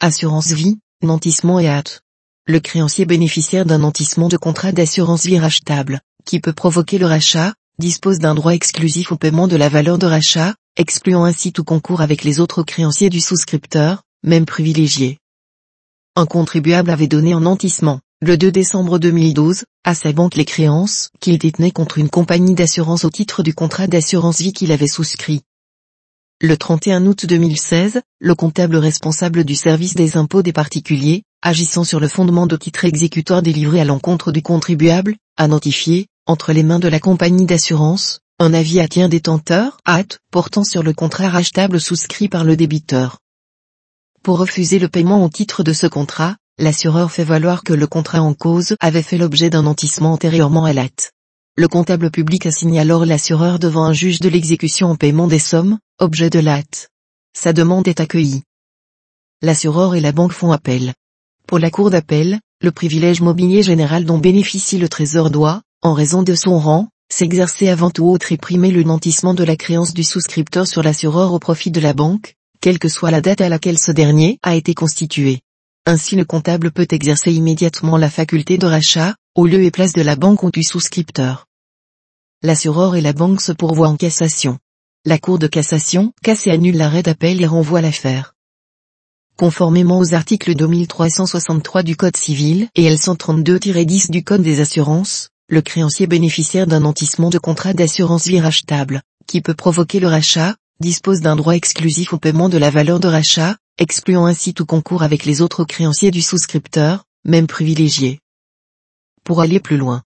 assurance vie, nantissement et hâte. Le créancier bénéficiaire d'un nantissement de contrat d'assurance vie rachetable, qui peut provoquer le rachat, dispose d'un droit exclusif au paiement de la valeur de rachat, excluant ainsi tout concours avec les autres créanciers du souscripteur, même privilégiés. Un contribuable avait donné en nantissement, le 2 décembre 2012, à sa banque les créances qu'il détenait contre une compagnie d'assurance au titre du contrat d'assurance vie qu'il avait souscrit. Le 31 août 2016, le comptable responsable du service des impôts des particuliers, agissant sur le fondement de titres exécutoires délivrés à l'encontre du contribuable, a notifié, entre les mains de la compagnie d'assurance, un avis à tien détenteur, hâte, portant sur le contrat rachetable souscrit par le débiteur. Pour refuser le paiement au titre de ce contrat, l'assureur fait valoir que le contrat en cause avait fait l'objet d'un nantissement antérieurement à l'acte. Le comptable public assigne alors l'assureur devant un juge de l'exécution en paiement des sommes, objet de l'acte. Sa demande est accueillie. L'assureur et la banque font appel. Pour la cour d'appel, le privilège mobilier général dont bénéficie le trésor doit, en raison de son rang, s'exercer avant tout autre réprimer le nantissement de la créance du souscripteur sur l'assureur au profit de la banque, quelle que soit la date à laquelle ce dernier a été constitué. Ainsi le comptable peut exercer immédiatement la faculté de rachat, au lieu et place de la banque ou du souscripteur. L'assureur et la banque se pourvoient en cassation. La Cour de cassation casse et annule l'arrêt d'appel et renvoie l'affaire. Conformément aux articles 2363 du Code civil et L132-10 du Code des assurances, le créancier bénéficiaire d'un nantissement de contrat d'assurance vie rachetable, qui peut provoquer le rachat, dispose d'un droit exclusif au paiement de la valeur de rachat, excluant ainsi tout concours avec les autres créanciers du souscripteur, même privilégiés. Pour aller plus loin,